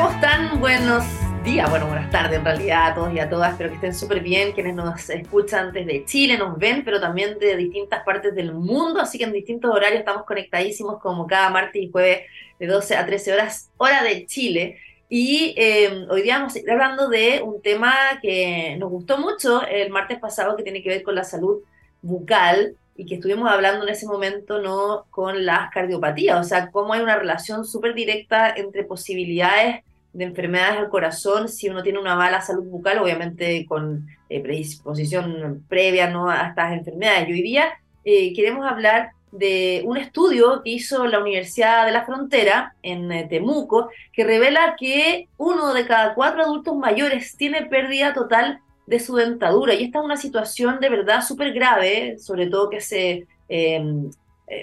¿Cómo están? Buenos días, bueno, buenas tardes en realidad a todos y a todas. Espero que estén súper bien. Quienes nos escuchan desde Chile, nos ven, pero también de distintas partes del mundo. Así que en distintos horarios estamos conectadísimos como cada martes y jueves de 12 a 13 horas, hora de Chile. Y eh, hoy día vamos a ir hablando de un tema que nos gustó mucho el martes pasado, que tiene que ver con la salud bucal y que estuvimos hablando en ese momento no con las cardiopatías, o sea, cómo hay una relación súper directa entre posibilidades de enfermedades del corazón si uno tiene una mala salud bucal, obviamente con eh, predisposición previa ¿no? a estas enfermedades. Y hoy día eh, queremos hablar de un estudio que hizo la Universidad de la Frontera en eh, Temuco, que revela que uno de cada cuatro adultos mayores tiene pérdida total de su dentadura. Y esta es una situación de verdad súper grave, sobre todo que se em,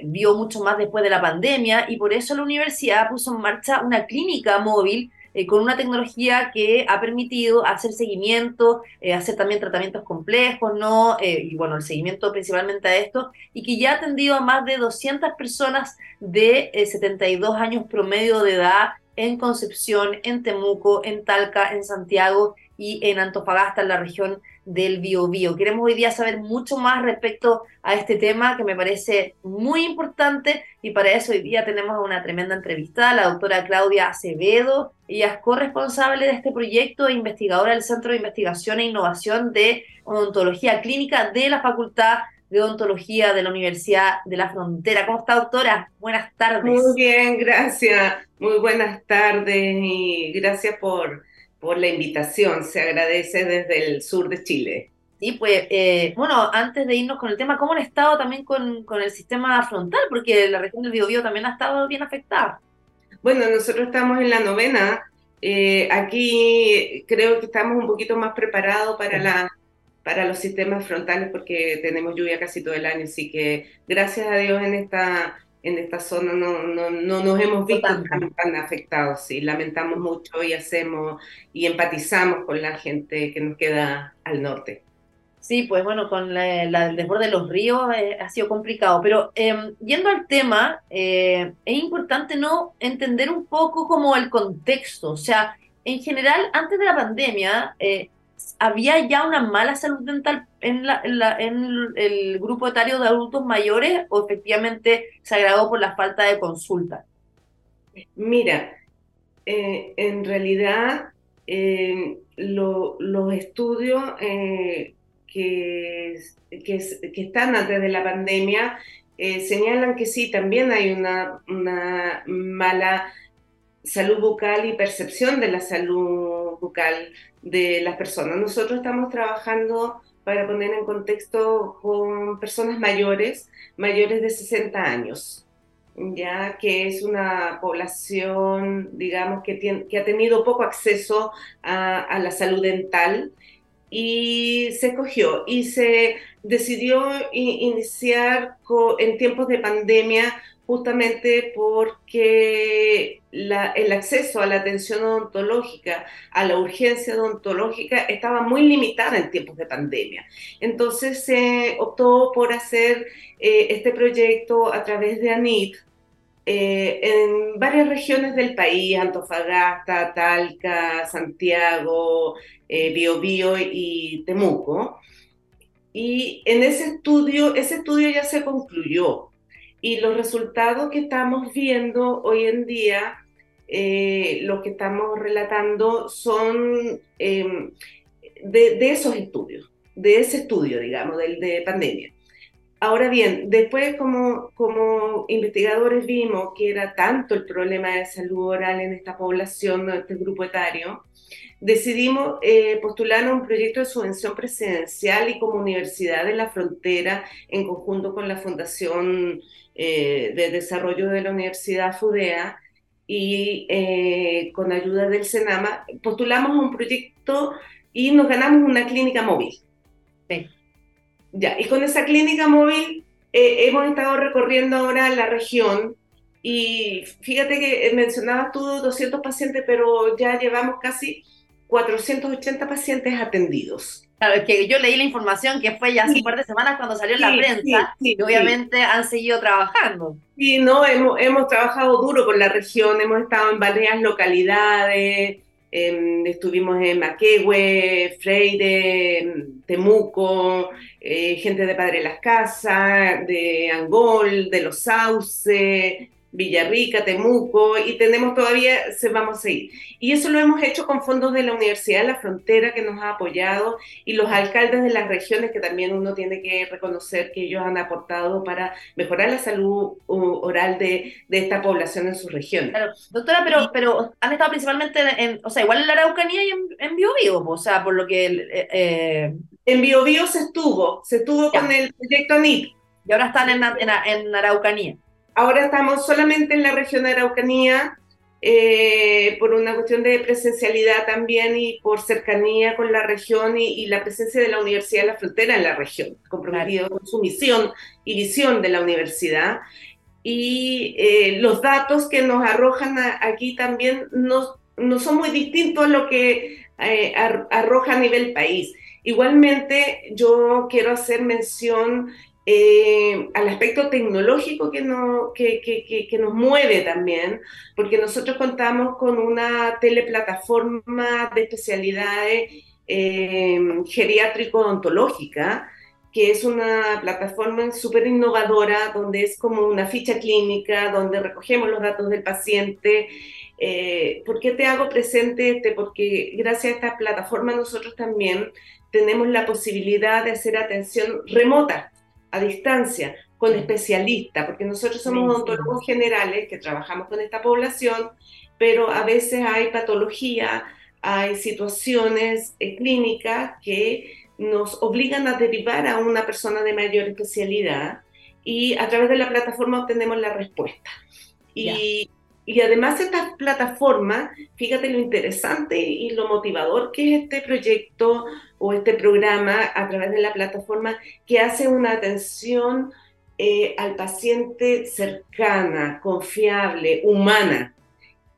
vio mucho más después de la pandemia, y por eso la universidad puso en marcha una clínica móvil eh, con una tecnología que ha permitido hacer seguimiento, eh, hacer también tratamientos complejos, ¿no? Eh, y bueno, el seguimiento principalmente a esto, y que ya ha atendido a más de 200 personas de 72 años promedio de edad en Concepción, en Temuco, en Talca, en Santiago y en Antofagasta, en la región del Biobío. Queremos hoy día saber mucho más respecto a este tema que me parece muy importante y para eso hoy día tenemos una tremenda entrevista, la doctora Claudia Acevedo. Ella es corresponsable de este proyecto e investigadora del Centro de Investigación e Innovación de Odontología Clínica de la Facultad de Odontología de la Universidad de la Frontera. ¿Cómo está, doctora? Buenas tardes. Muy bien, gracias. Muy buenas tardes y gracias por por la invitación. Se agradece desde el sur de Chile. Sí, pues, eh, bueno, antes de irnos con el tema, ¿cómo han estado también con, con el sistema frontal? Porque la región del Biobío también ha estado bien afectada. Bueno, nosotros estamos en la novena. Eh, aquí creo que estamos un poquito más preparados para, la, para los sistemas frontales porque tenemos lluvia casi todo el año. Así que gracias a Dios en esta en esta zona no, no, no nos hemos visto tan, afectados, sí, lamentamos mucho y hacemos y empatizamos con la gente que nos queda al norte. Sí, pues bueno, con el desborde de los ríos eh, ha sido complicado, pero em, yendo al tema, eh, es importante no entender un poco como el contexto, o sea, en general, antes de la pandemia, eh, ¿había ya una mala salud dental en, la, en, el grupo etario de adultos mayores o efectivamente se agravó por la falta de consulta? Mira, eh, en realidad eh, los estudios eh, que, están antes de la pandemia señalan que sí, también hay una mala salud bucal y percepción de la salud bucal de las personas. Nosotros estamos trabajando, para poner en contexto, con personas mayores, mayores de 60 años, ya que es una población, digamos, que, tiene, que ha tenido poco acceso a, a la salud dental y se cogió y se decidió iniciar en tiempos de pandemia justamente porque el acceso a la atención odontológica, a la urgencia odontológica, estaba muy limitada en tiempos de pandemia. Entonces se optó por hacer eh, este proyecto a través de ANIT, eh, en varias regiones del país, Antofagasta, Talca, Santiago, eh, Biobío y Temuco. Y en ese estudio, ese estudio ya se concluyó y los resultados que estamos viendo hoy en día, eh, lo que estamos relatando son em, de, esos estudios, de ese estudio, digamos, del de pandemia. Ahora bien, después como, como investigadores vimos que era tanto el problema de salud oral en esta población, en este grupo etario, decidimos eh, postular un proyecto de subvención presidencial y como Universidad de la Frontera, en conjunto con la Fundación eh, de Desarrollo de la Universidad FUDEA y eh, con ayuda del SENAMA, postulamos un proyecto y nos ganamos una clínica móvil. Ya, y con esa clínica móvil eh, hemos estado recorriendo ahora la región y fíjate que mencionabas tú 200 pacientes, pero ya llevamos casi 480 pacientes atendidos. Claro, es que yo leí la información que fue ya hace un par de semanas cuando salió en la prensa y obviamente han seguido trabajando. Sí, no, hemos, hemos trabajado duro con la región, hemos estado en varias localidades, estuvimos en Maquehue, Freire, Temuco, eh, gente de Padre Las Casas, de Angol, de Los Sauces, Villarrica, Temuco, y tenemos todavía, se vamos a ir. Y eso lo hemos hecho con fondos de la Universidad de la Frontera que nos ha apoyado y los alcaldes de las regiones que también uno tiene que reconocer que ellos han aportado para mejorar la salud oral de, de esta población en sus regiones. Claro. Doctora, pero, pero han estado principalmente en, o sea, igual en la Araucanía y en, en Biobío, o sea, por lo que... Eh, eh en Biobío se estuvo, se estuvo con el proyecto ANIP. Y ahora están en, en, en Araucanía. Ahora estamos solamente en la región de Araucanía eh, por una cuestión de presencialidad también y por cercanía con la región y, la presencia de la Universidad de la Frontera en la región, comprometido con su misión y visión de la universidad. Y eh, los datos que nos arrojan aquí también no, no son muy distintos a lo que eh, arroja a nivel país. Igualmente, yo quiero hacer mención eh, al aspecto tecnológico que, no, que, que, que, nos mueve también, porque nosotros contamos con una teleplataforma de especialidades eh, geriátrico-odontológica, que es una plataforma súper innovadora, donde es como una ficha clínica, donde recogemos los datos del paciente. Eh, ¿Por qué te hago presente este? Porque gracias a esta plataforma nosotros también tenemos la posibilidad de hacer atención remota a distancia con especialistas, porque nosotros somos odontólogos generales que trabajamos con esta población, pero a veces hay patología, hay situaciones eh, clínicas que nos obligan a derivar a una persona de mayor especialidad y a través de la plataforma obtenemos la respuesta. Y, y además esta plataforma, fíjate lo interesante y lo motivador que es este proyecto o este programa a través de la plataforma que hace una atención eh, al paciente cercana, confiable, humana.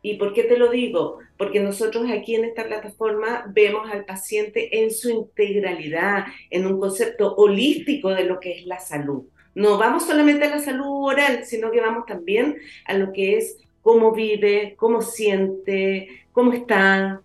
¿Y por qué te lo digo? Porque nosotros aquí en esta plataforma vemos al paciente en su integralidad, en un concepto holístico de lo que es la salud. No vamos solamente a la salud oral, sino que vamos también a lo que es cómo vive, cómo siente, cómo está.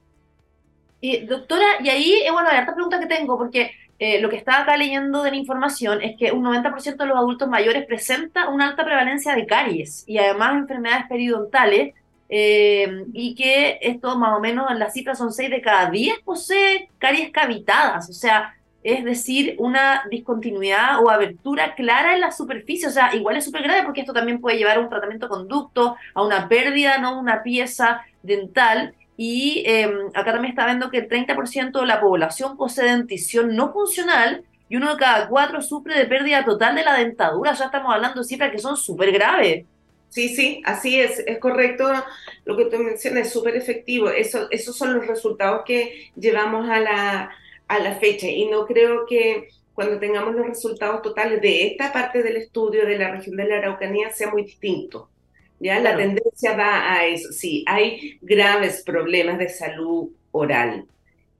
Y, doctora, y ahí, eh, bueno, la otra pregunta que tengo, porque eh, lo que estaba acá leyendo de la información es que un 90% de los adultos mayores presenta una alta prevalencia de caries y además enfermedades periodontales, eh, y que esto más o menos en las cifras son 6 de cada 10 posee caries cavitadas, o sea, es decir, una discontinuidad o abertura clara en la superficie. O sea, igual es súper grave porque esto también puede llevar a un tratamiento conducto, a una pérdida, ¿no? Una pieza dental. Y em, acá también está viendo que el 30% de la población posee dentición no funcional y uno de cada cuatro sufre de pérdida total de la dentadura. Ya estamos hablando de cifras que son súper graves. Sí, sí, así es, es correcto lo que tú mencionas, es súper efectivo. Eso, esos son los resultados que llevamos a la, a la fecha y no creo que cuando tengamos los resultados totales de esta parte del estudio de la región de la Araucanía sea muy distinto. ¿Ya? La tendencia va a eso. Sí, hay graves problemas de salud oral.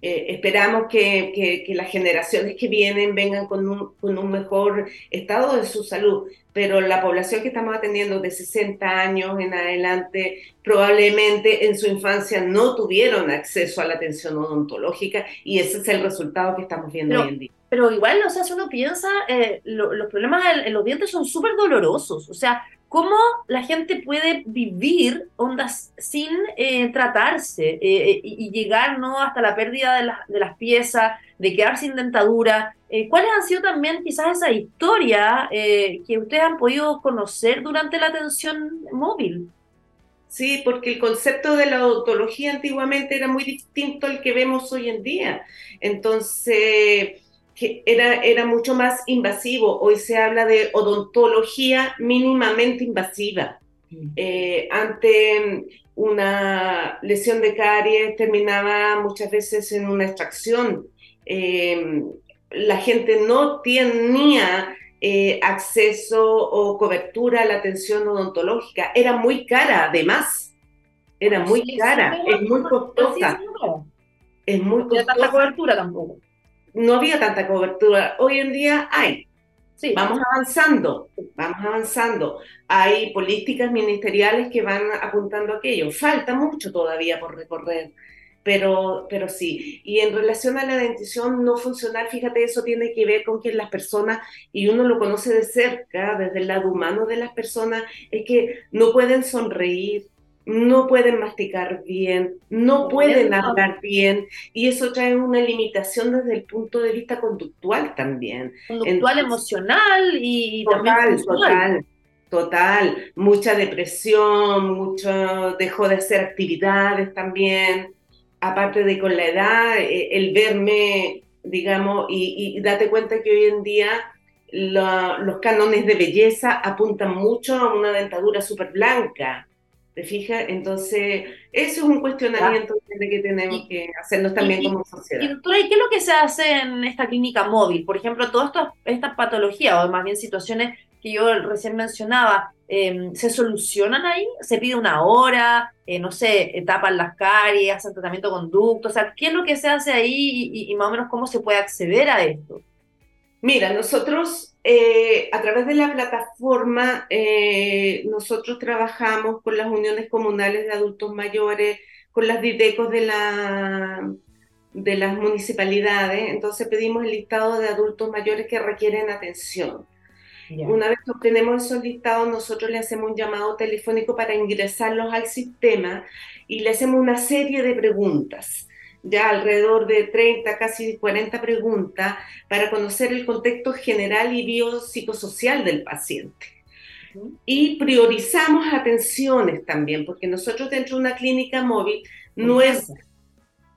Eh, esperamos que, que, que, las generaciones que vienen vengan con un, con un mejor estado de su salud, pero la población que estamos atendiendo de 60 años en adelante probablemente en su infancia no tuvieron acceso a la atención odontológica y ese es el resultado que estamos viendo hoy en día. Pero igual, o sea, si uno piensa, eh, los problemas en, los dientes son súper dolorosos, o sea, ¿cómo la gente puede vivir ondas sin eh, tratarse eh, y, llegar ¿no? hasta la pérdida de, de las piezas, de quedar sin dentadura? Eh, ¿Cuáles han sido también quizás esa historia eh, que ustedes han podido conocer durante la atención móvil? Sí, porque el concepto de la odontología antiguamente era muy distinto al que vemos hoy en día. Entonces, que era, era mucho más invasivo. Hoy se habla de odontología mínimamente invasiva. Mm. Eh, ante una lesión de caries terminaba muchas veces en una extracción. Eh, la gente no tenía eh, acceso o cobertura a la atención odontológica. Era muy cara, además. Era muy cara, es muy costosa. Es muy No había tanta cobertura tampoco. No había tanta cobertura. Hoy en día hay. Sí. Vamos avanzando, vamos avanzando. Hay políticas ministeriales que van apuntando a aquello. Falta mucho todavía por recorrer, pero, pero sí. Y en relación a la dentición no funcional, fíjate, eso tiene que ver con que las personas, y uno lo conoce de cerca, desde el lado humano de las personas, es que no pueden sonreír, no pueden masticar bien, no pueden hablar bien, y eso trae una limitación desde el punto de vista conductual también. Conductual, Entonces, emocional y Total, también total, total. Mucha depresión, mucho dejó de hacer actividades también. Aparte de con la edad, eh, el verme, digamos, y, y date cuenta que hoy en día la- los cánones de belleza apuntan mucho a una dentadura súper blanca. ¿Te fijas? Entonces, eso es un cuestionamiento que tenemos Y- que hacernos también y- como Y sociedad. doctora, ¿y qué es lo que se hace en esta clínica móvil? Por ejemplo, todas estas estas patologías, o más bien situaciones que yo recién mencionaba, eh, ¿se solucionan ahí? ¿Se pide una hora? Eh, no sé, eh, tapan las caries, hacen tratamiento conducto, o sea, ¿qué es lo que se hace ahí y, y- y más o menos cómo se puede acceder a esto? Mira, nosotros eh, a través de la plataforma, eh, nosotros trabajamos con las uniones comunales de adultos mayores, con las DIDECOS de la, de las municipalidades, entonces pedimos el listado de adultos mayores que requieren atención. Una vez que obtenemos esos listados, nosotros le hacemos un llamado telefónico para ingresarlos al sistema y le hacemos una serie de preguntas, ya alrededor de 30, casi 40 preguntas, para conocer el contexto general y biopsicosocial del paciente. Y priorizamos atenciones también, porque nosotros dentro de una clínica móvil no es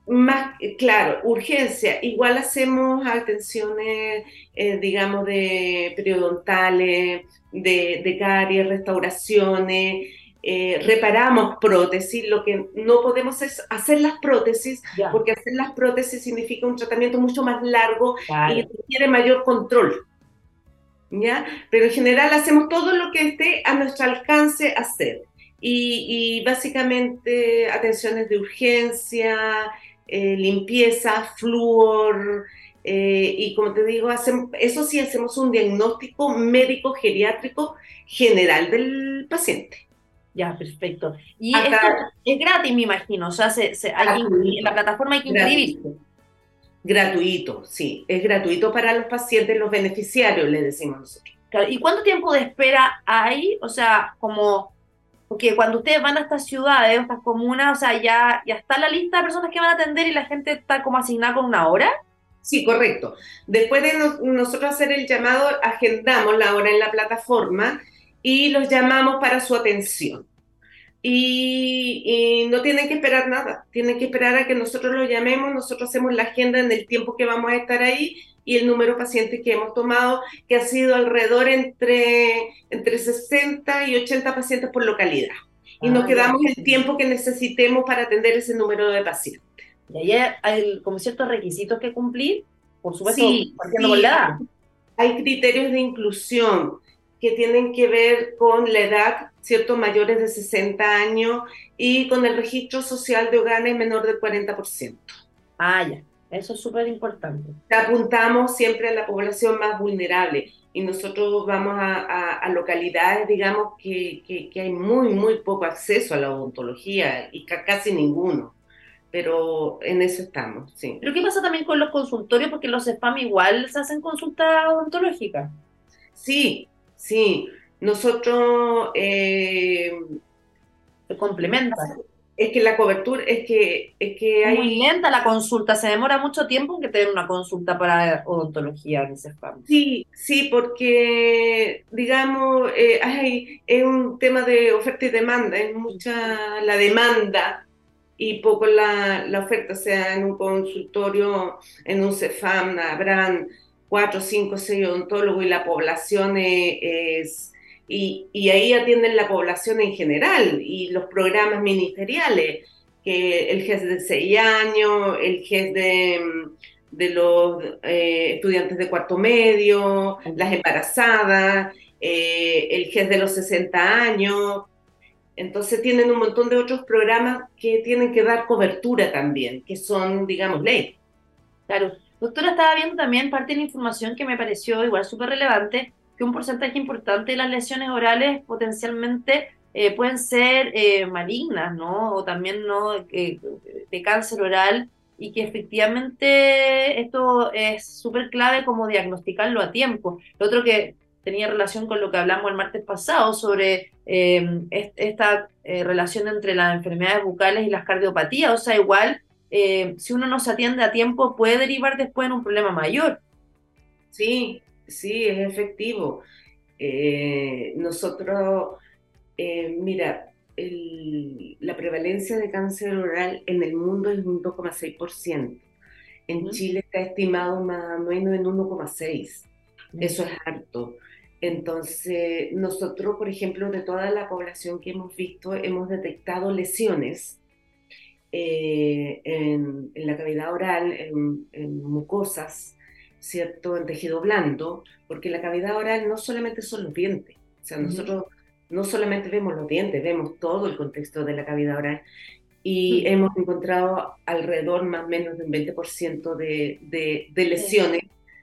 más, claro, urgencia. Igual hacemos atenciones, eh, digamos, de periodontales, de, de caries, restauraciones, eh, reparamos prótesis. Lo que no podemos es hacer las prótesis, Ya, porque hacer las prótesis significa un tratamiento mucho más largo claro. y requiere mayor control. ¿Ya? Pero en general hacemos todo lo que esté a nuestro alcance hacer. Y, y básicamente atenciones de urgencia, eh, limpieza, flúor, eh, y como te digo, hacemos, eso sí hacemos un diagnóstico médico geriátrico general del paciente. Ya, perfecto. Y Acá- esto es gratis, me imagino, o sea, se, se- hay que en la plataforma hay que inscribirse. Gratuito. Sí, es gratuito para los pacientes, los beneficiarios, le decimos nosotros. Claro, ¿Y cuánto tiempo de espera hay? O sea, como, porque cuando ustedes van a estas ciudades, a estas comunas, o sea, ya, ya está la lista de personas que van a atender y la gente está como asignada con una hora. Sí, correcto. Después de no- nosotros hacer el llamado, agendamos la hora en la plataforma y los llamamos para su atención. Y, y no tienen que esperar nada, tienen que esperar a que nosotros los llamemos, nosotros hacemos la agenda en el tiempo que vamos a estar ahí y el número de pacientes que hemos tomado, que ha sido alrededor entre, entre 60 y 80 pacientes por localidad. Y nos Ah, quedamos ya. el tiempo que necesitemos para atender ese número de pacientes. Y ahí hay, hay como ciertos requisitos que cumplir, por supuesto, Sí, partiendo sí. con la edad. hay criterios de inclusión que tienen que ver con la edad, ¿cierto? Mayores de 60 años y con el registro social de hogares menor del 40%. Ah, ya. Eso es súper importante. Apuntamos siempre a la población más vulnerable y nosotros vamos a, a- a localidades, digamos, que, que- que hay muy, muy poco acceso a la odontología y ca- casi ninguno. Pero en eso estamos, sí. Pero ¿qué pasa también con los consultorios? Porque los spam igual se hacen consultas odontológicas. Sí, sí. Nosotros eh, complementa. Es que la cobertura, es que, es que Es muy hay, lenta la consulta, se demora mucho tiempo en que te den una consulta para odontología en ese spam. sí, sí, porque, digamos, eh, hay, es un tema de oferta y demanda, es mucha la demanda y poco la, la oferta, o sea, en un consultorio, en un CEFAM, habrán cuatro, cinco, seis odontólogos y la población es, es- y, y ahí atienden la población en general y los programas ministeriales, que el GES de seis años, el GES de, de los eh, estudiantes de cuarto medio, las embarazadas, eh, el GES de los 60 años. entonces tienen un montón de otros programas que tienen que dar cobertura también, que son, digamos, ley. Claro. Doctora, estaba viendo también parte de la información que me pareció igual súper relevante, que un porcentaje importante de las lesiones orales potencialmente eh, pueden ser eh, malignas, ¿no? O también, ¿no? Eh, de cáncer oral y que efectivamente esto es súper clave como diagnosticarlo a tiempo. Lo otro que tenía relación con lo que hablamos el martes pasado sobre esta relación entre las enfermedades bucales y las cardiopatías, o sea, igual si uno no se atiende a tiempo puede derivar después en un problema mayor. Sí, sí, es efectivo. nosotros eh, mira, la prevalencia de cáncer oral en el mundo es un 2,6%. En Chile está estimado más o menos en 1,6%. Eso es harto. Entonces, nosotros, por ejemplo, de toda la población que hemos visto, hemos detectado lesiones eh, en, la cavidad oral, en, mucosas, ¿cierto? En tejido blando, porque la cavidad oral no solamente son los dientes. O sea, nosotros no solamente vemos los dientes, vemos todo el contexto de la cavidad oral y hemos encontrado alrededor más o menos del 20% de, de, lesiones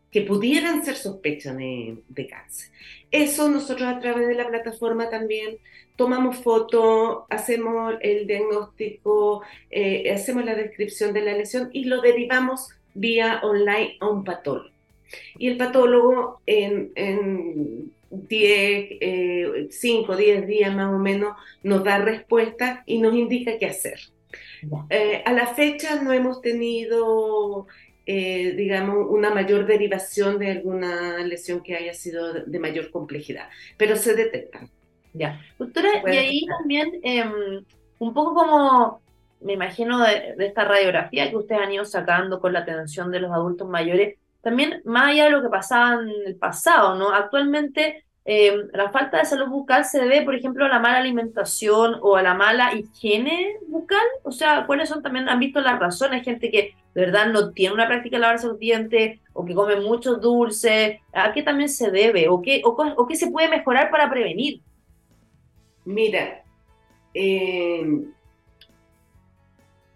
que pudieran ser sospechas de, cáncer. Eso nosotros a través de la plataforma también tomamos fotos, hacemos el diagnóstico, eh, hacemos la descripción de la lesión y lo derivamos vía online a un patólogo. Y el patólogo en, en 10, 5, 10 días más o menos, nos da respuesta y nos indica qué hacer. Eh, a la fecha no hemos tenido, eh, digamos, una mayor derivación de alguna lesión que haya sido de mayor complejidad, pero se detectan. Ya. Doctora, y ahí también, em, un poco como, me imagino, de, esta radiografía que ustedes han ido sacando con la atención de los adultos mayores, también más allá de lo que pasaba en el pasado, ¿no? Actualmente eh, la falta de salud bucal se debe, por ejemplo, a la mala alimentación o a la mala higiene bucal. O sea, ¿cuáles son también, han visto las razones? Gente que de verdad no tiene una práctica de lavarse los dientes o que come mucho dulce. ¿A qué también se debe? ¿O qué, o, qué se puede mejorar para prevenir? Mira, em,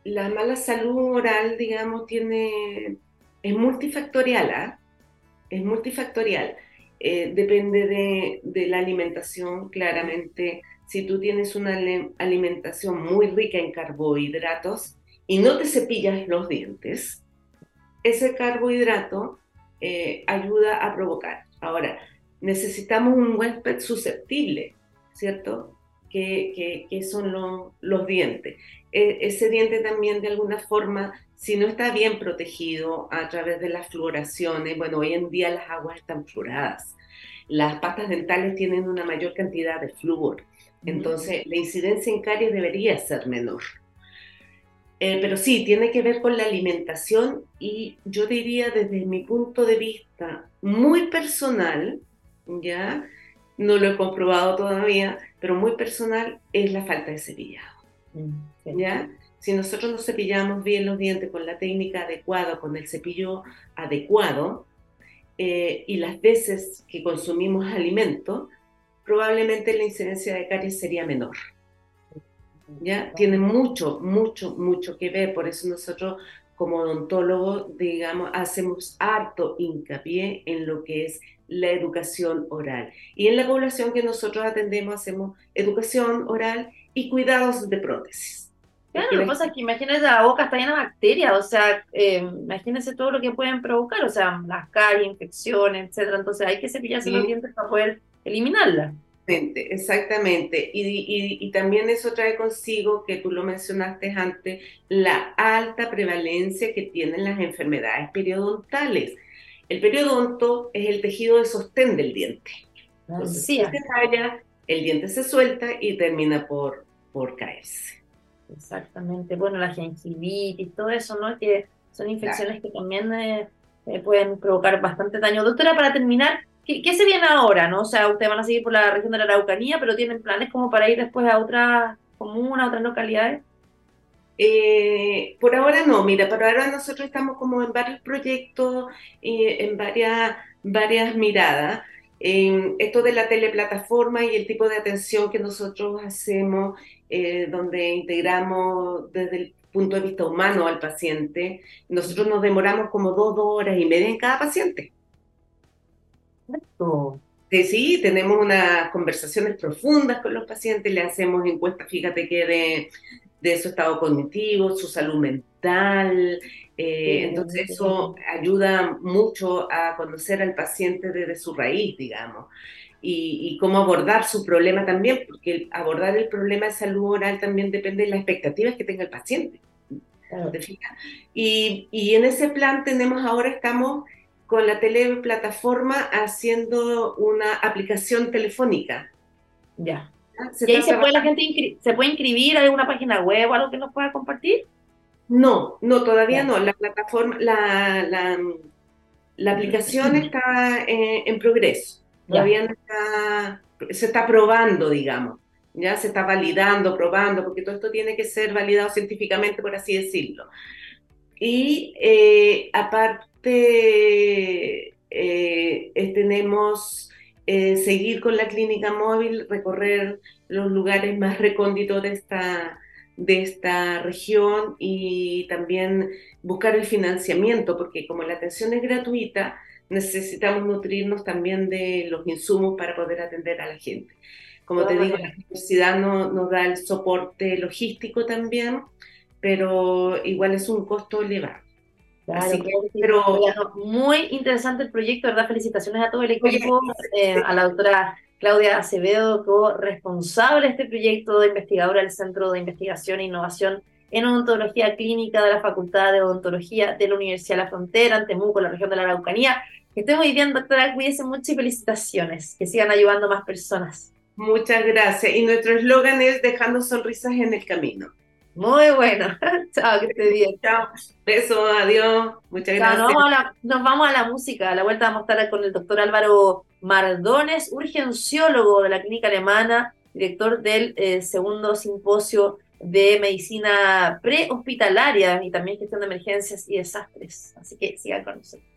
la mala salud oral, digamos, tiene, es multifactorial, ¿ah? Es multifactorial eh, depende de, la alimentación, claramente. Si tú tienes una alimentación muy rica en carbohidratos y no te cepillas los dientes, ese carbohidrato eh, ayuda a provocar. Ahora, necesitamos un huésped susceptible, ¿cierto? Que, son los dientes. E, ese diente también de alguna forma si no está bien protegido a través de las fluoraciones, bueno, hoy en día las aguas están fluoradas, las pastas dentales tienen una mayor cantidad de flúor, entonces la incidencia en caries debería ser menor. Eh, pero sí, tiene que ver con la alimentación y yo diría desde mi punto de vista muy personal, ya, no lo he comprobado todavía, pero muy personal es la falta de cepillado. Mm, ¿Ya? Si nosotros nos cepillamos bien los dientes con la técnica adecuada, con el cepillo adecuado, eh, y las veces que consumimos alimento, probablemente la incidencia de caries sería menor. ¿Ya? Tiene mucho, mucho, mucho que ver. Por eso nosotros como odontólogos, digamos, hacemos harto hincapié en lo que es la educación oral. Y en la población que nosotros atendemos hacemos educación oral y cuidados de prótesis. Claro, lo que pasa es que imagínese la boca está llena de bacterias, o sea, eh, imagínense todo lo que pueden provocar, o sea, las caries, infecciones, etcétera. Entonces hay que cepillarse los dientes para poder eliminarla. Exactamente, y, y, también eso trae consigo, que tú lo mencionaste antes, la alta prevalencia que tienen las enfermedades periodontales. El periodonto es el tejido de sostén del diente. Entonces, si se falla, el diente se suelta y termina por, por caerse. Exactamente. Bueno, la gingivitis, todo eso, ¿no? Que son infecciones que también eh, eh, pueden provocar bastante daño. Doctora, para terminar, ¿qué, se viene ahora, no? O sea, ustedes van a seguir por la región de la Araucanía, pero ¿tienen planes como para ir después a otras comunas, a otras localidades? Eh, por ahora no, mira, por ahora nosotros estamos como en varios proyectos, y en varias, varias miradas. esto de la teleplataforma y el tipo de atención que nosotros hacemos, eh, donde integramos desde el punto de vista humano al paciente, nosotros nos demoramos como dos, dos horas y media en cada paciente. Sí, sí, tenemos unas conversaciones profundas con los pacientes, le hacemos encuestas, fíjate que de, de su estado cognitivo, su salud mental. Eh, entonces eso ayuda mucho a conocer al paciente desde su raíz, digamos, y, cómo abordar su problema también, porque abordar el problema de salud oral también depende de las expectativas que tenga el paciente. Y, y en ese plan tenemos ahora, estamos con la teleplataforma haciendo una aplicación telefónica. Ya. ¿Y ahí se puede la gente se puede inscribir a alguna página web o algo que nos pueda compartir? No, no, todavía no. La plataforma, la, la, aplicación está en, progreso. Todavía no está, se está probando, digamos. Ya se está validando, probando, porque todo esto tiene que ser validado científicamente, por así decirlo. Y eh, aparte, eh, tenemos eh, seguir con la clínica móvil, recorrer los lugares más recónditos de esta, de esta región y también buscar el financiamiento, porque como la atención es gratuita, necesitamos nutrirnos también de los insumos para poder atender a la gente. Como te digo, la universidad no, nos da el soporte logístico también, pero igual es un costo elevado. Claro, pero muy interesante el proyecto, ¿verdad? Felicitaciones a todo el equipo, eh, a la doctora Claudia Acevedo, co-responsable de este proyecto de investigadora del Centro de Investigación e Innovación en Odontología Clínica de la Facultad de Odontología de la Universidad de la Frontera, en Temuco, la región de la Araucanía. Que esté muy bien, doctora, cuídense mucho y felicitaciones, que sigan ayudando a más personas. Muchas gracias. Y nuestro eslogan es dejando sonrisas en el camino. Muy bueno. Chao, que esté bien. Chao. Beso, adiós. Muchas gracias. nos, vamos a la, música. A la vuelta vamos a estar con el doctor Álvaro Mardones, urgenciólogo de la clínica alemana, director del eh, segundo simposio de medicina prehospitalaria y también gestión de emergencias y desastres. Así que sigan con nosotros.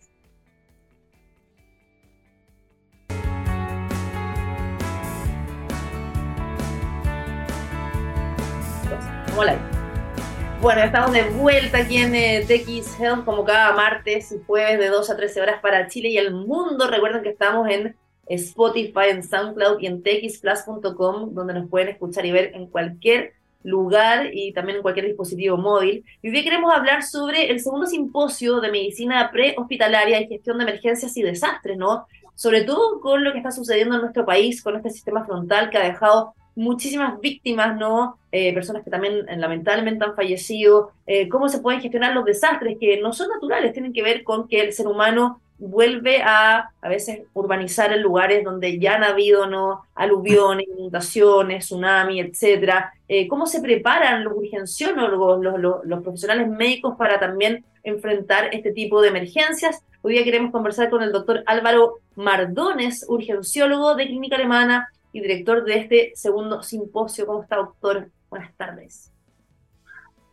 Hola. Bueno, estamos de vuelta aquí en eh, TX Health como cada martes y jueves de 2 a 13 horas para Chile y el mundo. Recuerden que estamos en Spotify, en SoundCloud y en txplus.com, donde nos pueden escuchar y ver en cualquier lugar y también en cualquier dispositivo móvil. Y hoy queremos hablar sobre el segundo simposio de medicina prehospitalaria y gestión de emergencias y desastres, ¿no? Sobre todo con lo que está sucediendo en nuestro país, con este sistema frontal que ha dejado muchísimas víctimas, ¿no? Eh, personas que también eh, lamentablemente han fallecido, eh, cómo se pueden gestionar los desastres que no son naturales, tienen que ver con que el ser humano vuelve a a veces urbanizar en lugares donde ya han habido no aluviones, inundaciones, tsunami, etcétera. ¿Cómo se preparan los urgenciólogos, los, los, los, profesionales médicos para también enfrentar este tipo de emergencias? Hoy día queremos conversar con el doctor Álvaro Mardones, urgenciólogo de Clínica Alemana, y director de este segundo simposio. ¿Cómo está, doctor? Buenas tardes.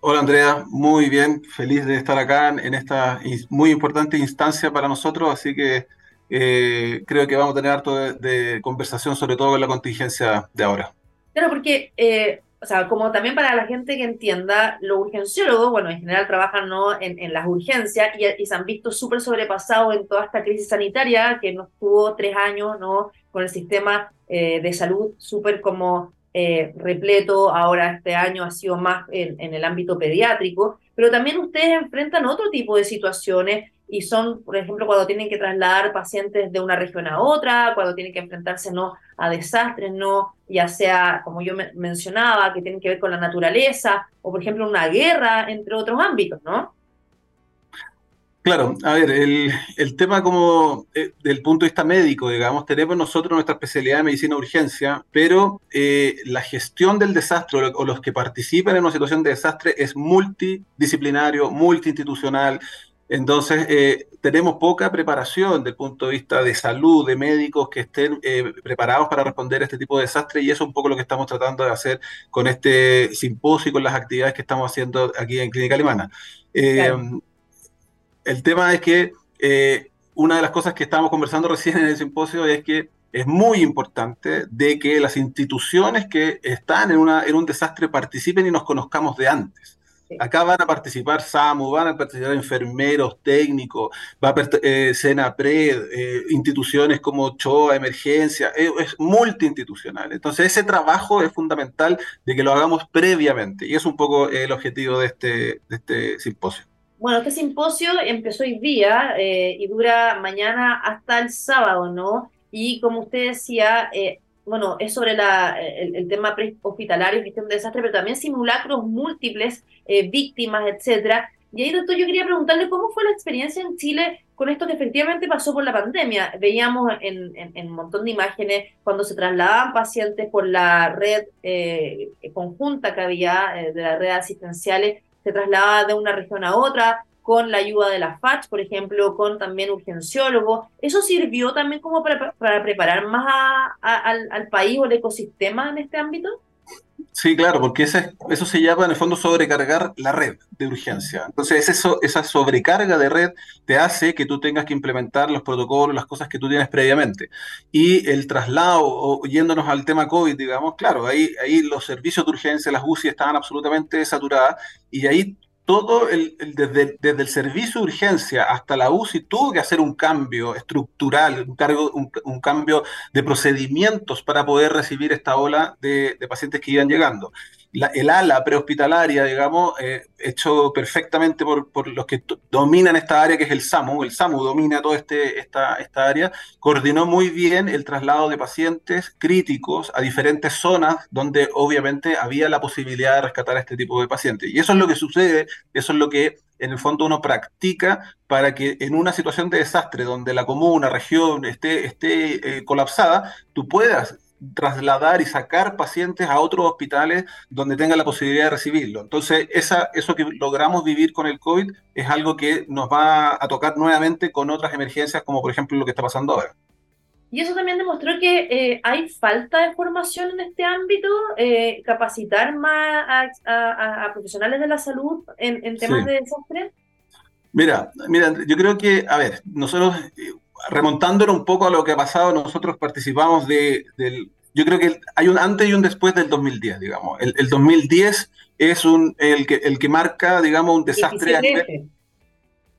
Hola Andrea, muy bien, feliz de estar acá en esta muy importante instancia para nosotros, así que eh, creo que vamos a tener harto de, conversación, sobre todo con la contingencia de ahora. Claro, porque, eh, o sea, como también para la gente que entienda, los urgenciólogos, bueno, en general trabajan ¿no? en, las urgencias y, y, se han visto súper sobrepasados en toda esta crisis sanitaria que nos tuvo tres años, ¿no? Con el sistema eh, de salud súper como eh, repleto, ahora este año ha sido más en, el ámbito pediátrico, pero también ustedes enfrentan otro tipo de situaciones y son, por ejemplo, cuando tienen que trasladar pacientes de una región a otra, cuando tienen que enfrentarse no a desastres, no ya sea, como yo mencionaba, que tienen que ver con la naturaleza, o por ejemplo una guerra, entre otros ámbitos, ¿no? Claro, a ver, el, tema como eh, del punto de vista médico, digamos, tenemos nosotros nuestra especialidad de medicina urgencia, pero eh, la gestión del desastre o, los que participan en una situación de desastre es multidisciplinario, multiinstitucional. Entonces, eh, tenemos poca preparación desde el punto de vista de salud, de médicos que estén preparados para responder a este tipo de desastre y eso es un poco lo que estamos tratando de hacer con este simposio y con las actividades que estamos haciendo aquí en Clínica Alemana. El tema es que eh, una de las cosas que estábamos conversando recién en el simposio es que es muy importante de que las instituciones que están en, una, en un desastre participen y nos conozcamos de antes. Acá van a participar SAMU, van a participar enfermeros, técnicos, va a eh, SENAPRED, eh, instituciones como CHOA, Emergencia, eh, es multiinstitucional. Entonces ese trabajo es fundamental de que lo hagamos previamente y es un poco el objetivo de este, de este simposio. Bueno, este simposio empezó hoy día y dura mañana hasta el sábado, ¿no? Y como usted decía, bueno, es sobre la, el, tema hospitalario, gestión de desastre, pero también simulacros múltiples, eh, víctimas, etcétera. Y ahí, doctor, yo quería preguntarle cómo fue la experiencia en Chile con esto que efectivamente pasó por la pandemia. Veíamos en, en, un montón de imágenes cuando se trasladaban pacientes por la red eh, conjunta que había eh, de las redes asistenciales, se trasladaba de una región a otra, con la ayuda de la FACH, por ejemplo, con también urgenciólogos. ¿Eso sirvió también como para, preparar más al, país o el ecosistema en este ámbito? Sí, claro, porque eso se llama en el fondo sobrecargar la red de urgencia. Entonces, esa sobrecarga de red te hace que tú tengas que implementar los protocolos, las cosas que tú tienes previamente. Y el traslado, o yéndonos al tema COVID, digamos, claro, ahí, ahí los servicios de urgencia, las UCI estaban absolutamente saturadas y ahí todo el, desde, desde, el servicio de urgencia hasta la UCI tuvo que hacer un cambio estructural, un, cargo, un, cambio de procedimientos para poder recibir esta ola de pacientes que iban llegando el ala prehospitalaria, digamos, eh, hecho perfectamente por, por, los que dominan esta área, que es el SAMU. El SAMU domina toda este, esta, esta área, coordinó muy bien el traslado de pacientes críticos a diferentes zonas donde obviamente había la posibilidad de rescatar a este tipo de pacientes. Y eso es lo que sucede, eso es lo que en el fondo uno practica para que en una situación de desastre donde la comuna, región esté, esté eh, colapsada, tú puedas trasladar y sacar pacientes a otros hospitales donde tengan la posibilidad de recibirlo. Entonces, esa, eso que logramos vivir con el COVID es algo que nos va a tocar nuevamente con otras emergencias, como por ejemplo lo que está pasando ahora. Y eso también demostró que eh, hay falta de formación en este ámbito, eh, capacitar más a, profesionales de la salud en, temas de desastre. Mira, mira, yo creo que, a ver, nosotros eh, remontándolo un poco a lo que ha pasado, nosotros participamos de, del... Yo creo que hay un antes y un después del 2010, digamos. El, 2010 es un, el, que, el que marca, digamos, un desastre. 27F.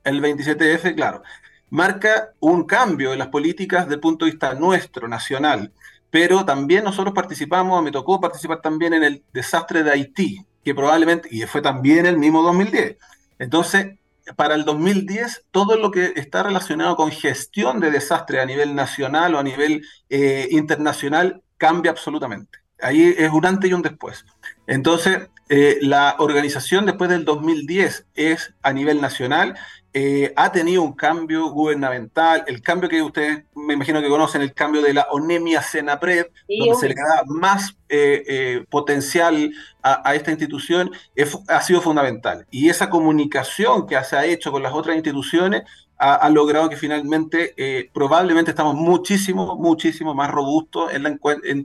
El 27F, claro. Marca un cambio en las políticas desde el punto de vista nuestro, nacional. Pero también nosotros participamos, me tocó participar también en el desastre de Haití, que probablemente, y fue también el mismo 2010. Entonces, para el 2010 todo lo que está relacionado con gestión de desastre a nivel nacional o a nivel eh, internacional cambia absolutamente. Ahí es un antes y un después. Entonces, eh, la organización después del 2010 es a nivel nacional eh, ha tenido un cambio gubernamental, el cambio que ustedes me imagino que conocen, el cambio de la ONEMIA Senapred, donde se le da más eh, eh, potencial a, esta institución, ha sido fundamental. Y esa comunicación que se ha hecho con las otras instituciones ha, logrado que finalmente probablemente estamos muchísimo, muchísimo más robustos en,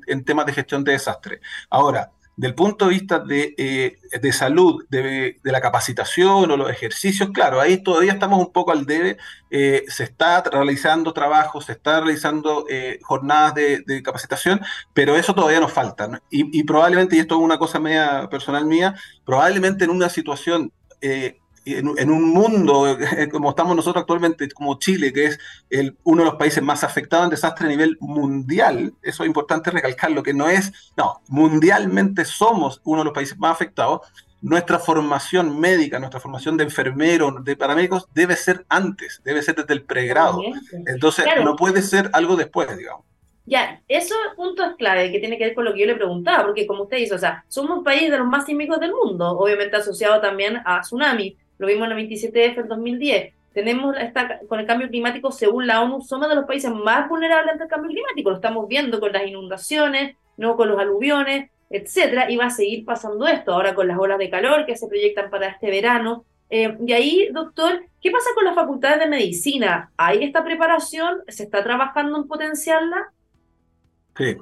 en temas de gestión de desastre. Ahora, del punto de vista de, eh, de salud, de, de, la capacitación o los ejercicios, claro, ahí todavía estamos un poco al debe. Eh, se está realizando trabajos, se está realizando eh, jornadas de, capacitación, pero eso todavía nos falta. Y, y, probablemente, y esto es una cosa media personal mía, probablemente en una situación en, un mundo como estamos nosotros actualmente, como Chile, que es el, uno de los países más afectados en desastre a nivel mundial, eso es importante recalcarlo, que no es, no, mundialmente somos uno de los países más afectados, nuestra formación médica, nuestra formación de enfermeros, de paramédicos, debe ser antes, debe ser desde el pregrado. Entonces, no puede ser algo después, digamos. Ya, eso punto es clave, que tiene que ver con lo que yo le preguntaba, porque como usted dice, o sea, somos un país de los más sísmicos del mundo, obviamente asociado también a tsunami, lo vimos en el 27F en 2010. Tenemos esta, con el cambio climático, según la ONU, somos de los países más vulnerables ante el cambio climático. Lo estamos viendo con las inundaciones, no con los aluviones, etcétera, y va a seguir pasando esto ahora con las olas de calor que se proyectan para este verano. Eh, y ahí, doctor, ¿qué pasa con las facultades de medicina? ¿Hay esta preparación? ¿Se está trabajando en potenciarla? Sí,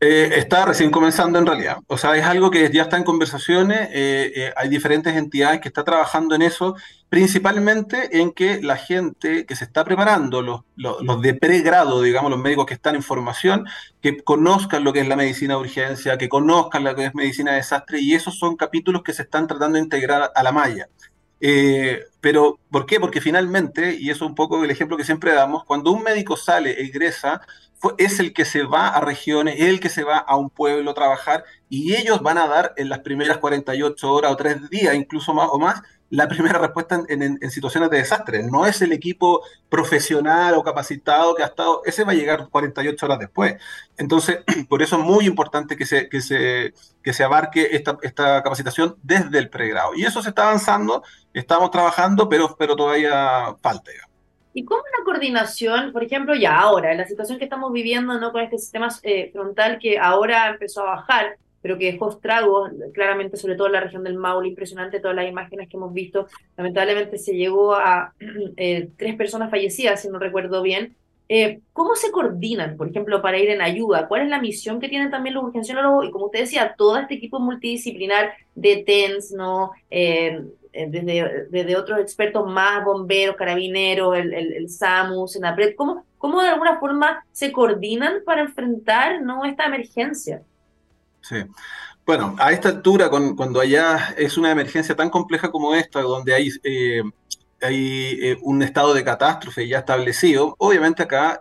eh, está recién comenzando en realidad. O sea, es algo que ya está en conversaciones, eh, eh, hay diferentes entidades que están trabajando en eso principalmente en que la gente que se está preparando, los, los, de pregrado, digamos, los médicos que están en formación, que conozcan lo que es la medicina de urgencia, que conozcan lo que es medicina de desastre, y esos son capítulos que se están tratando de integrar a la malla. Eh, pero, ¿por qué? Porque finalmente, y eso es un poco el ejemplo que siempre damos, cuando un médico sale e ingresa, es el que se va a regiones, es el que se va a un pueblo a trabajar, y ellos van a dar en las primeras 48 horas o tres días, incluso más o más, la primera respuesta en, situaciones de desastre. No es el equipo profesional o capacitado que ha estado, ese va a llegar 48 horas después. Entonces, por eso es muy importante que se, que se, que se abarque esta, esta capacitación desde el pregrado. Y eso se está avanzando, estamos trabajando, pero, pero todavía falta. ¿Y cómo la coordinación, por ejemplo, ya ahora, en la situación que estamos viviendo ¿no? con este sistema eh, frontal que ahora empezó a bajar, pero que dejó estragos, claramente, sobre todo en la región del Maule, impresionante todas las imágenes que hemos visto. Lamentablemente se llegó a eh, tres personas fallecidas, si no recuerdo bien. Eh, ¿Cómo se coordinan, por ejemplo, para ir en ayuda? ¿Cuál es la misión que tienen también los urgenciólogos? Y como usted decía, todo este equipo multidisciplinar de TENS, ¿no? Eh, desde, desde, otros expertos más, bomberos, carabineros, el, el, el SAMU, SENAPRED, ¿cómo, ¿cómo de alguna forma se coordinan para enfrentar ¿no? esta emergencia? Sí. Bueno, a esta altura, cuando allá es una emergencia tan compleja como esta, donde hay, eh, eh, un estado de catástrofe ya establecido, obviamente acá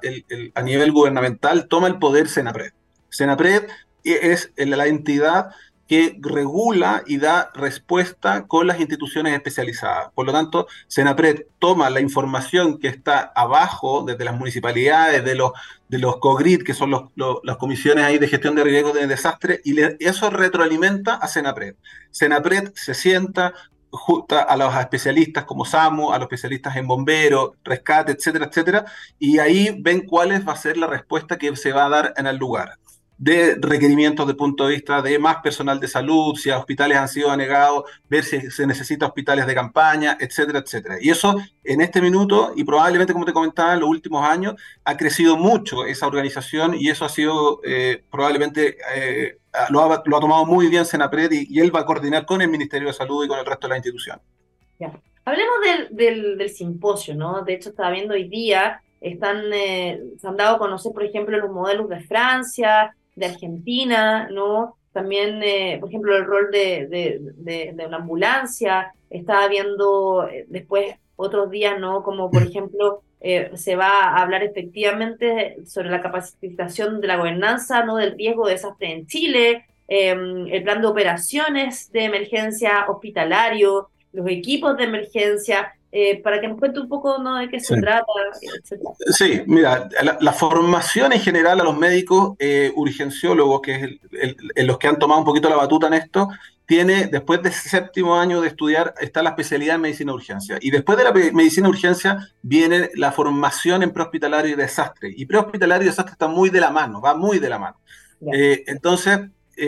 a nivel gubernamental toma el poder Senapred. Senapred es la entidad que regula y da respuesta con las instituciones especializadas. Por lo tanto, Senapred toma la información que está abajo, desde las municipalidades, de los, de los COGRID, que son los, las comisiones ahí de gestión de riesgos de desastre, y eso retroalimenta a Senapred. Senapred se sienta, junto a los especialistas como SAMU, a los especialistas en bomberos, rescate, etcétera, etcétera, y ahí ven cuál va a ser la respuesta que se va a dar en el lugar de requerimientos el punto de vista de más personal de salud, si a hospitales han sido denegados, ver si se necesita hospitales de campaña, etcétera, etcétera. Y eso en este minuto, y probablemente como te comentaba en los últimos años, ha crecido mucho esa organización y eso ha sido eh, probablemente, eh, lo, ha, tomado muy bien Senapred y, él va a coordinar con el Ministerio de Salud y con el resto de la institución. Hablemos del, del, simposio, ¿no? De hecho, estaba viendo hoy día, están, eh, se han dado a conocer, por ejemplo, los modelos de Francia, de Argentina, ¿no? También, eh, por ejemplo, el rol de, de, de, una ambulancia. Estaba viendo eh, después otros días, ¿no? Como, por ejemplo, eh, se va a hablar efectivamente sobre la capacitación de la gobernanza, ¿no? Del riesgo de desastre en Chile, em, el plan de operaciones de emergencia hospitalario, los equipos de emergencia, eh, para que nos cuente un poco ¿no? de qué se trata. Sí, mira, la, formación en general a los médicos eh, urgenciólogos, que es el, los que han tomado un poquito la batuta en esto, tiene, después de séptimo año de estudiar, está la especialidad en medicina de urgencia. Y después de la medicina de urgencia viene la formación en prehospitalario y desastre. Y prehospitalario y desastre está muy de la mano, va muy de la mano. Eh, entonces,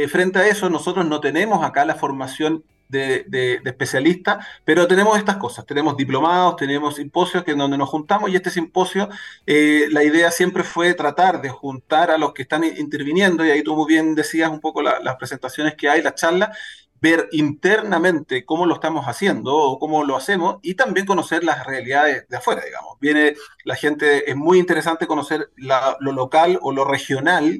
frente a eso, nosotros no tenemos acá la formación de, especialistas, pero tenemos estas cosas, tenemos diplomados, tenemos simposios que donde nos juntamos y este simposio, eh, la idea siempre fue tratar de juntar a los que están interviniendo, y ahí tú muy bien decías un poco las presentaciones que hay, las charlas, ver internamente cómo lo estamos haciendo o cómo lo hacemos y también conocer las realidades de afuera, digamos. Viene la gente, es muy interesante conocer lo local o lo regional,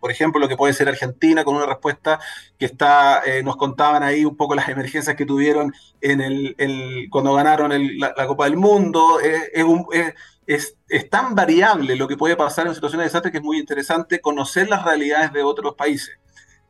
por ejemplo, lo que puede ser Argentina con una respuesta que está, eh, nos contaban ahí un poco las emergencias que tuvieron en el, cuando ganaron la, Copa del Mundo. es, es tan variable lo que puede pasar en situaciones de desastre que es muy interesante conocer las realidades de otros países.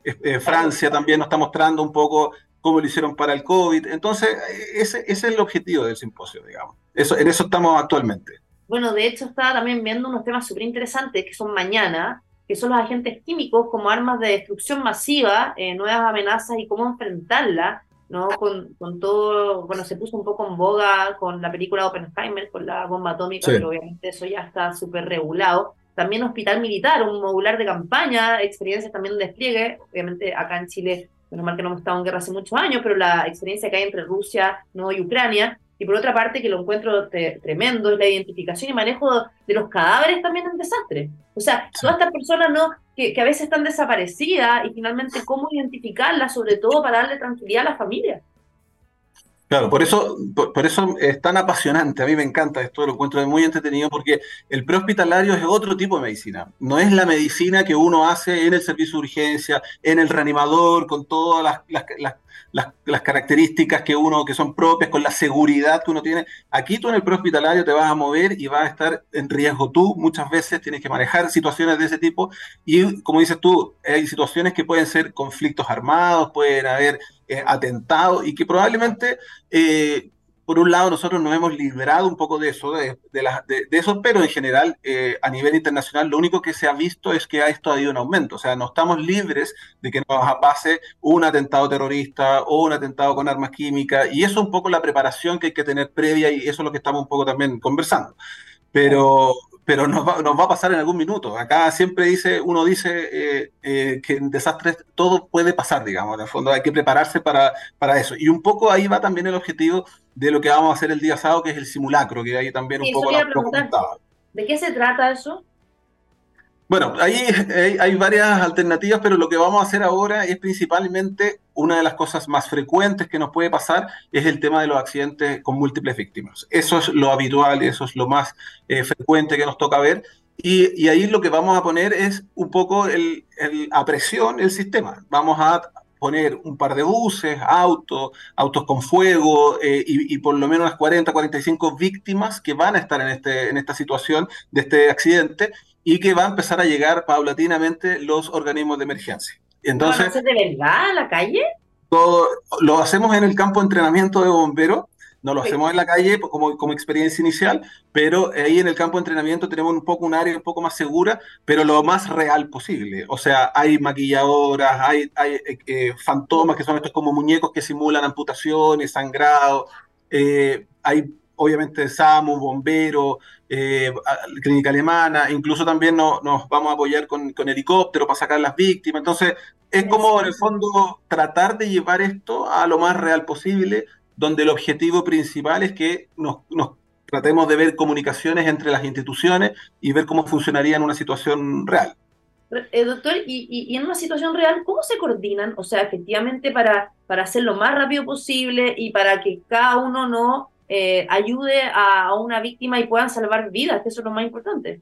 Eh, Francia también nos está mostrando un poco cómo lo hicieron para el COVID. Entonces, ese, es el objetivo del simposio, digamos. Eso, en eso estamos actualmente. Bueno, de hecho, estaba también viendo unos temas súper interesantes que son mañana, que son los agentes químicos como armas de destrucción masiva, eh, nuevas amenazas y cómo enfrentarlas, ¿no? Con, con, todo, bueno, se puso un poco en boga con la película Oppenheimer, con la bomba atómica, pero obviamente eso ya está súper regulado también hospital militar, un modular de campaña, experiencias también de despliegue. Obviamente acá en Chile, menos mal que no hemos estado en guerra hace muchos años, pero la experiencia que hay entre Rusia ¿no? y Ucrania. Y por otra parte, que lo encuentro tremendo, es la identificación y manejo de los cadáveres también en desastre. O sea, todas estas personas ¿no? que, que a veces están desaparecidas y finalmente cómo identificarlas, sobre todo para darle tranquilidad a la familia. Claro, por eso, por, eso es tan apasionante. A mí me encanta esto, lo encuentro muy entretenido porque el prehospitalario es otro tipo de medicina. No es la medicina que uno hace en el servicio de urgencia, en el reanimador, con todas las, las, características que uno, que son propias, con la seguridad que uno tiene. Aquí tú en el prehospitalario te vas a mover y vas a estar en riesgo tú. Muchas veces tienes que manejar situaciones de ese tipo y, como dices tú, hay situaciones que pueden ser conflictos armados, pueden haber eh, atentado y que probablemente, eh, por un lado, nosotros nos hemos librado un poco de eso, de, de, eso, pero en general, eh, a nivel internacional, lo único que se ha visto es que esto ha ido en aumento. O sea, no estamos libres de que nos pase un atentado terrorista o un atentado con armas químicas, y eso es un poco la preparación que hay que tener previa, y eso es lo que estamos un poco también conversando. Pero, pero nos va, nos va, a pasar en algún minuto. Acá siempre dice, uno dice eh, eh, que en desastres todo puede pasar, digamos, en el fondo hay que prepararse para, para eso. Y un poco ahí va también el objetivo de lo que vamos a hacer el día sábado, que es el simulacro, que ahí también un poco lo, ¿De qué se trata eso? Bueno, ahí hay, varias alternativas, pero lo que vamos a hacer ahora es principalmente una de las cosas más frecuentes que nos puede pasar es el tema de los accidentes con múltiples víctimas. Eso es lo habitual, eso es lo más eh, frecuente que nos toca ver. Y, ahí lo que vamos a poner es un poco el, a presión el sistema. Vamos a poner un par de buses, autos, autos con fuego eh, y, y, por lo menos unas 40, 45 víctimas que van a estar en, este, en esta situación de este accidente y que va a empezar a llegar paulatinamente los organismos de emergencia. Entonces, ¿Lo de verdad a la calle? Todo, lo hacemos en el campo de entrenamiento de bomberos, no lo hacemos en la calle como, como experiencia inicial, pero ahí en el campo de entrenamiento tenemos un poco un área un poco más segura, pero lo más real posible. O sea, hay maquilladoras, hay, hay eh, eh, fantomas que son estos como muñecos que simulan amputaciones, sangrado, eh, hay obviamente SAMU, bomberos, eh, clínica alemana, incluso también nos vamos a apoyar con, con helicóptero para sacar las víctimas. Entonces, es como en el fondo tratar de llevar esto a lo más real posible, donde el objetivo principal es que nos, tratemos de ver comunicaciones entre las instituciones y ver cómo funcionaría en una situación real. Eh, doctor, y, y, en una situación real, ¿cómo se coordinan? O sea, efectivamente, para, para hacer lo más rápido posible y para que cada uno no eh, ayude a, una víctima y puedan salvar vidas, que eso es lo más importante.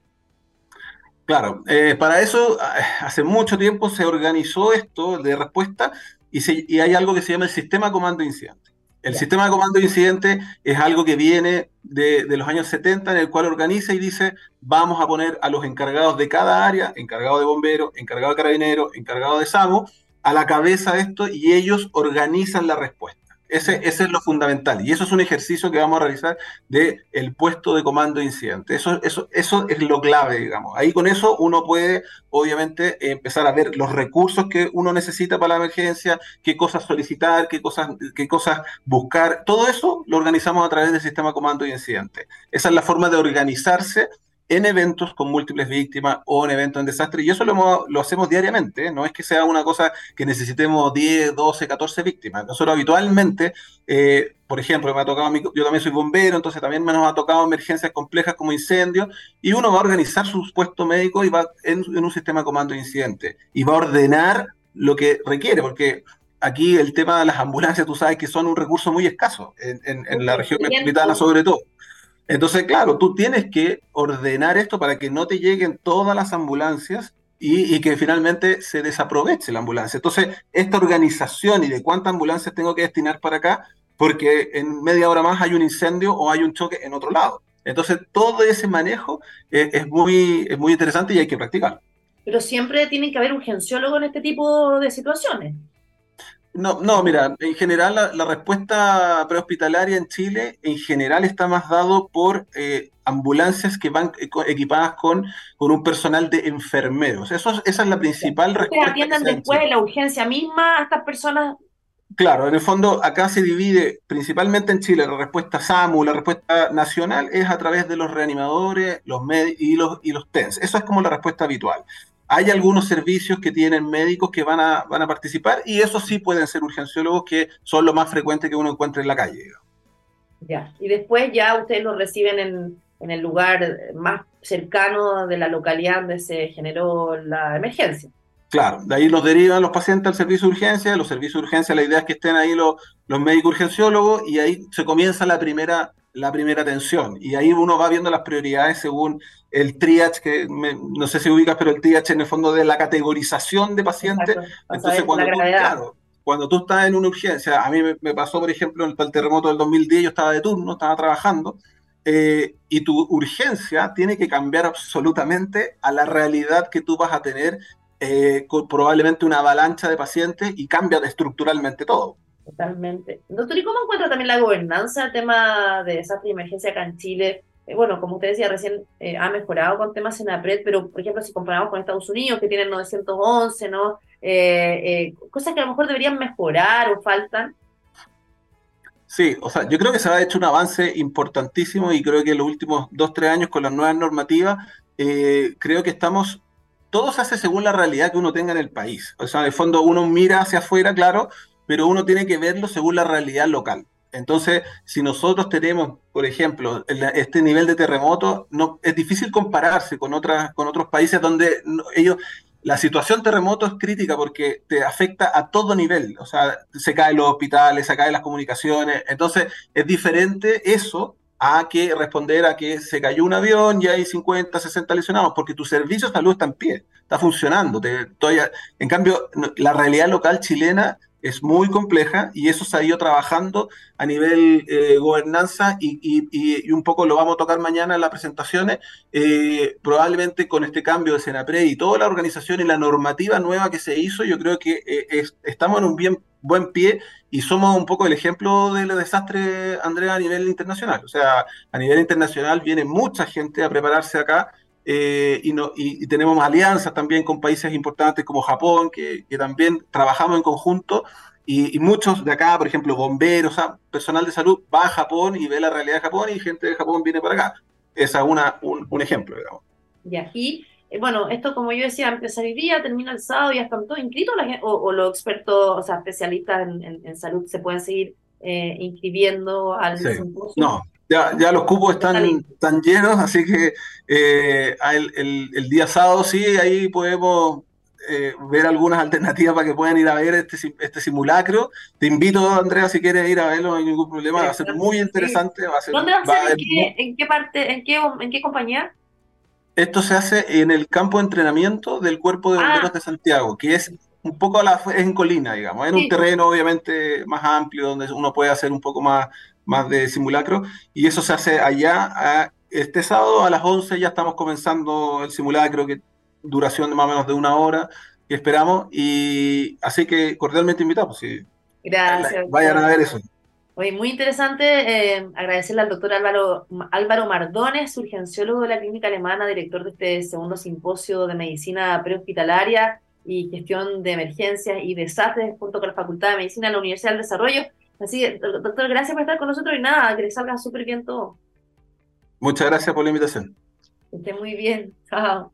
Claro, eh, para eso hace mucho tiempo se organizó esto de respuesta y, y hay algo que se llama el sistema comando incidente. El sistema de comando de incidente es algo que viene de, de, los años 70, en el cual organiza y dice, vamos a poner a los encargados de cada área, encargado de bomberos, encargado de carabineros, encargado de SAMU, a la cabeza de esto y ellos organizan la respuesta. Ese, es lo fundamental. Y eso es un ejercicio que vamos a realizar del el puesto de comando incidente. Eso, eso, eso es lo clave, digamos. Ahí con eso uno puede, obviamente, empezar a ver los recursos que uno necesita para la emergencia, qué cosas solicitar, qué cosas, qué cosas buscar. Todo eso lo organizamos a través del sistema comando incidente. Esa es la forma de organizarse en eventos con múltiples víctimas o en eventos en desastre, y eso lo, lo hacemos diariamente, ¿eh? no es que sea una cosa que necesitemos 10, 12, 14 víctimas. Nosotros habitualmente, eh, por ejemplo, me ha tocado, yo también soy bombero, entonces también me nos ha tocado emergencias complejas como incendios, y uno va a organizar su puesto médico y va en, un sistema de comando de incidente, y va a ordenar lo que requiere, porque aquí el tema de las ambulancias, tú sabes que son un recurso muy escaso en, en la región metropolitana sobre todo. Entonces, claro, tú tienes que ordenar esto para que no te lleguen todas las ambulancias y, que finalmente se desaproveche la ambulancia. Entonces, esta organización y de cuántas ambulancias tengo que destinar para acá, porque en media hora más hay un incendio o hay un choque en otro lado. Entonces, todo ese manejo es, muy, es muy interesante y hay que practicarlo. Pero siempre tiene que haber un urgenciólogo en este tipo de situaciones. No, no, mira, en general la, respuesta prehospitalaria en Chile en general está más dado por eh, ambulancias que van eh, equipadas con, con un personal de enfermeros. Eso, esa es la principal respuesta. atienden después de la urgencia misma a estas personas? Claro, en el fondo acá se divide principalmente en Chile la respuesta SAMU, la respuesta nacional es a través de los reanimadores los y, los, y los TENS. Eso es como la respuesta habitual. Hay algunos servicios que tienen médicos que van a, van a participar y esos sí pueden ser urgenciólogos que son lo más frecuente que uno encuentre en la calle. Ya, y después ya ustedes lo reciben en, en el lugar más cercano de la localidad donde se generó la emergencia. Claro, de ahí los derivan los pacientes al servicio de urgencia, los servicios de urgencia, la idea es que estén ahí los, los médicos urgenciólogos y ahí se comienza la primera, la primera atención. Y ahí uno va viendo las prioridades según el triage, que no sé si ubicas, pero el triage en el fondo de la categorización de pacientes. Entonces, cuando tú, claro, cuando tú estás en una urgencia, a mí me, pasó, por ejemplo, en el terremoto del 2010, yo estaba de turno, estaba trabajando, eh, y tu urgencia tiene que cambiar absolutamente a la realidad que tú vas a tener eh, con probablemente una avalancha de pacientes y cambia estructuralmente todo. Totalmente. Doctor, ¿y cómo encuentra también la gobernanza el tema de desastre y emergencia acá en Chile? Eh, bueno, como usted decía, recién eh, ha mejorado con temas en APRED, pero por ejemplo, si comparamos con Estados Unidos, que tienen 911, ¿no? cosas que a lo mejor deberían mejorar o faltan. Sí, o sea, yo creo que se ha hecho un avance importantísimo y creo que en los últimos dos, tres años con las nuevas normativas, creo que estamos todo se hace según la realidad que uno tenga en el país. O sea, en el fondo uno mira hacia afuera, claro, pero uno tiene que verlo según la realidad local. Entonces, si nosotros tenemos, por ejemplo, este nivel de terremoto, no, es difícil compararse con, otras, con otros países donde ellos, la situación terremoto es crítica porque te afecta a todo nivel. O sea, se caen los hospitales, se caen las comunicaciones. Entonces, es diferente eso a que responder a que se cayó un avión y hay 50, 60 lesionados, porque tu servicio de salud está en pie, está funcionando. Te, en cambio, la realidad local chilena es muy compleja y eso se ha ido trabajando a nivel eh, gobernanza y, y, un poco lo vamos a tocar mañana en las presentaciones, eh, probablemente con este cambio de Senapred y toda la organización y la normativa nueva que se hizo, yo creo que eh, estamos en un bien buen pie y somos un poco el ejemplo del desastre, Andrea, a nivel internacional. O sea, a nivel internacional viene mucha gente a prepararse acá eh, y, no, y, tenemos alianzas también con países importantes como Japón, que, también trabajamos en conjunto. Y, muchos de acá, por ejemplo, bomberos, personal de salud, va a Japón y ve la realidad de Japón y gente de Japón viene para acá. Es una, un, ejemplo, digamos. Y aquí eh, bueno, esto como yo decía, empezaría, termina el sábado y están todos inscritos, o, los expertos, o sea, especialistas en, salud se pueden seguir eh, inscribiendo al sí. No, ya, ya los cupos están, están llenos, así que eh, el, el, día sábado sí, ahí podemos ver algunas alternativas para que puedan ir a ver este, este simulacro. Te invito, Andrea, si quieres ir a verlo, no hay ningún problema, va a ser muy interesante. Va a ser, ¿Dónde va a ser? ¿En, qué, parte, en qué, en qué compañía? Esto se hace en el campo de entrenamiento del Cuerpo de Bomberos ah. de Santiago, que es un poco la, en colina, digamos, en un terreno obviamente más amplio donde uno puede hacer un poco más, más de simulacro, y eso se hace allá. este sábado a las 11 ya estamos comenzando el simulacro, que duración de más o menos de una hora, que esperamos, y así que cordialmente invitamos. Sí. Gracias. Vayan a ver eso. Oye, muy interesante eh, agradecerle al doctor Álvaro, Álvaro Mardones, urgenciólogo de la clínica alemana, director de este segundo simposio de medicina prehospitalaria y gestión de emergencias y desastres junto con la Facultad de Medicina de la Universidad del Desarrollo. Así que, doctor, gracias por estar con nosotros y nada, que les salga súper bien todo. Muchas gracias por la invitación. Esté muy bien.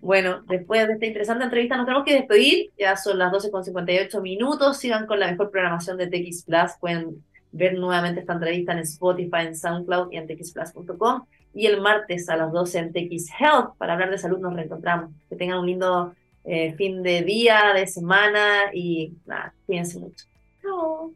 Bueno, después de esta interesante entrevista nos tenemos que despedir. Ya son las 12.58 minutos. Sigan con la mejor programación de TX Plus. Pueden ver nuevamente esta entrevista en Spotify, en SoundCloud y en txplus.com. Y el martes a las 12 en TX Health para hablar de salud nos reencontramos. Que tengan un lindo eh, fin de día, de semana y nada, cuídense mucho. Chao.